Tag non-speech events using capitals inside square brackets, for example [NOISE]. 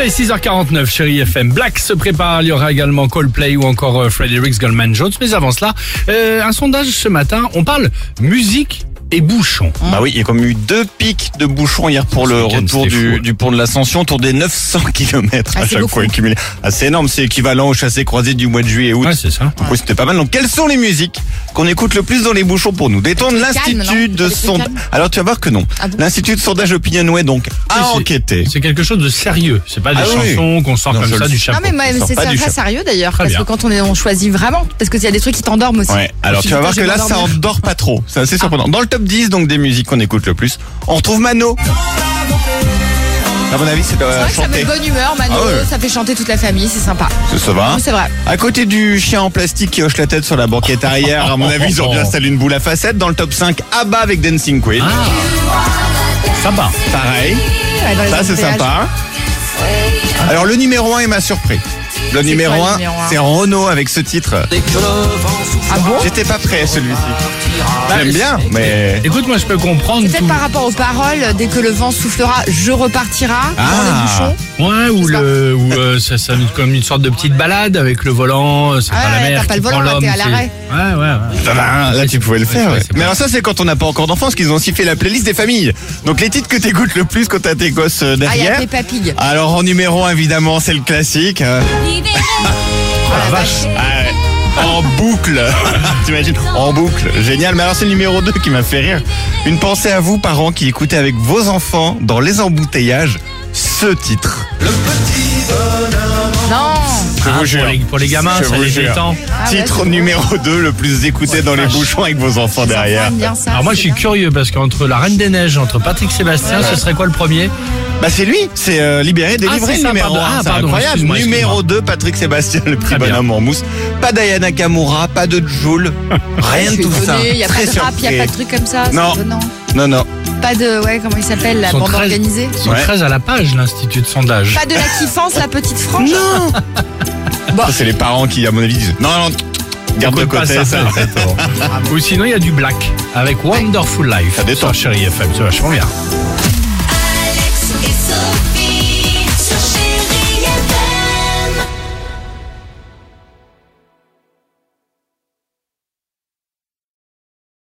Allez, 6h49, chérie FM. Black se prépare. Il y aura également Coldplay ou encore euh, Fredericks Goldman Jones. Mais avant cela, euh, un sondage ce matin. On parle musique et bouchons. Bah oui, il y a comme eu deux pics de bouchons hier pour le retour du, fou. du pont de l'Ascension, autour des 900 [LAUGHS] km Ah, à chaque beaucoup. fois cumulé. Ah, c'est énorme, c'est équivalent au chassé croisé du mois de juillet et août. Ouais, c'est ça. Donc oui, c'était pas mal. Donc quelles sont les musiques qu'on écoute le plus dans les bouchons pour nous? Détendre Calme, L'Institut de sondage. Alors tu vas voir que non. Ah bon? L'Institut de sondage Opinionway donc a enquêté. C'est quelque chose de sérieux. C'est pas des Ah oui. chansons qu'on sort Non, comme ça le du chapeau. Non mais c'est très sérieux d'ailleurs parce que quand on, est, on choisit vraiment parce qu'il y a des trucs qui t'endorment aussi. Ouais. Alors tu vas voir que là ça endort pas trop. C'est assez surprenant. Dans le top 10 donc des musiques qu'on écoute le plus, on retrouve Mano. À mon avis, c'est euh, vrai que ça met chanter. de bonne humeur, Mano, Ah ouais. ça fait chanter toute la famille, c'est sympa. Ça, ça va. Oui, c'est vrai. À côté du chien en plastique qui hoche la tête sur la banquette arrière, à mon [LAUGHS] avis, ils ont bien installé une boule à facettes. Dans le top 5, Abba avec Dancing Queen. Ah, sympa. Pareil. Ouais, Ça, c'est sympa. Alors, le numéro 1 est ma surprise. Le numéro quoi, le 1, numéro un? c'est Renault avec ce titre. Ah bon? J'étais pas prêt, celui-ci. Bah, J'aime bien, mais. Écoute, moi je peux comprendre Peut-être tout. par rapport aux paroles, dès que le vent soufflera, je repartira dans Ah. les bouchons. Ouais, ou le, ou euh, ça, ça comme une sorte de petite balade avec le volant. C'est Ah pas la ouais, mer t'as pas qui le prend volant, l'homme. t'es à c'est- l'arrêt. Ouais, ouais, ouais. Va, là, tu pouvais le faire. ouais, c'est Mais alors, ça, c'est quand on n'a pas encore d'enfance qu'ils ont aussi fait la playlist des familles. Donc, les titres que t'écoutes le plus quand t'as tes gosses euh, Ah, il y a derrière. Peppa Pig. Alors, en numéro 1, évidemment, c'est le classique. hein. Oh la vache. Ah. En boucle. [LAUGHS] T'imagines En boucle. Génial. Mais alors, c'est le numéro 2 qui m'a fait rire. Une pensée à vous, parents, qui écoutez avec vos enfants dans les embouteillages ce titre. Non. Je Ah, vous pour, jure. les, pour les gamins, Je ça vous les détend. Ah titre numéro 2, le plus écouté dans les bouchons avec vos enfants derrière. bien ça, Alors moi je suis bien. curieux parce qu'entre la Reine des Neiges, entre Patrick Sébastien, ce serait quoi le premier? Bah c'est lui, c'est euh, libéré, délivré Ah, c'est le ça, numéro pardon. 1, Ah, c'est pardon, incroyable. Numéro excuse-moi. 2, Patrick Sébastien, le bien. bonhomme en mousse. Pas d'Ayana Kamura, pas de Joule, [LAUGHS] rien de tout ça. Il y a Très pas de rap, il y a pas de trucs comme ça. c'est Non. étonnant. Non, non. Pas de, ouais, comment il s'appelle, la bande très- organisée. Ils sont Ouais. très à la page, l'Institut de sondage. Pas de la kiffance, la petite frange. Non [LAUGHS] Bon. Ça, c'est les parents qui, à mon avis, disent non, non, garde de côté, ça, ça. Ou sinon, il y a du black avec Wonderful Life. Ça détend. Sur Chérie FM, c'est vachement bien.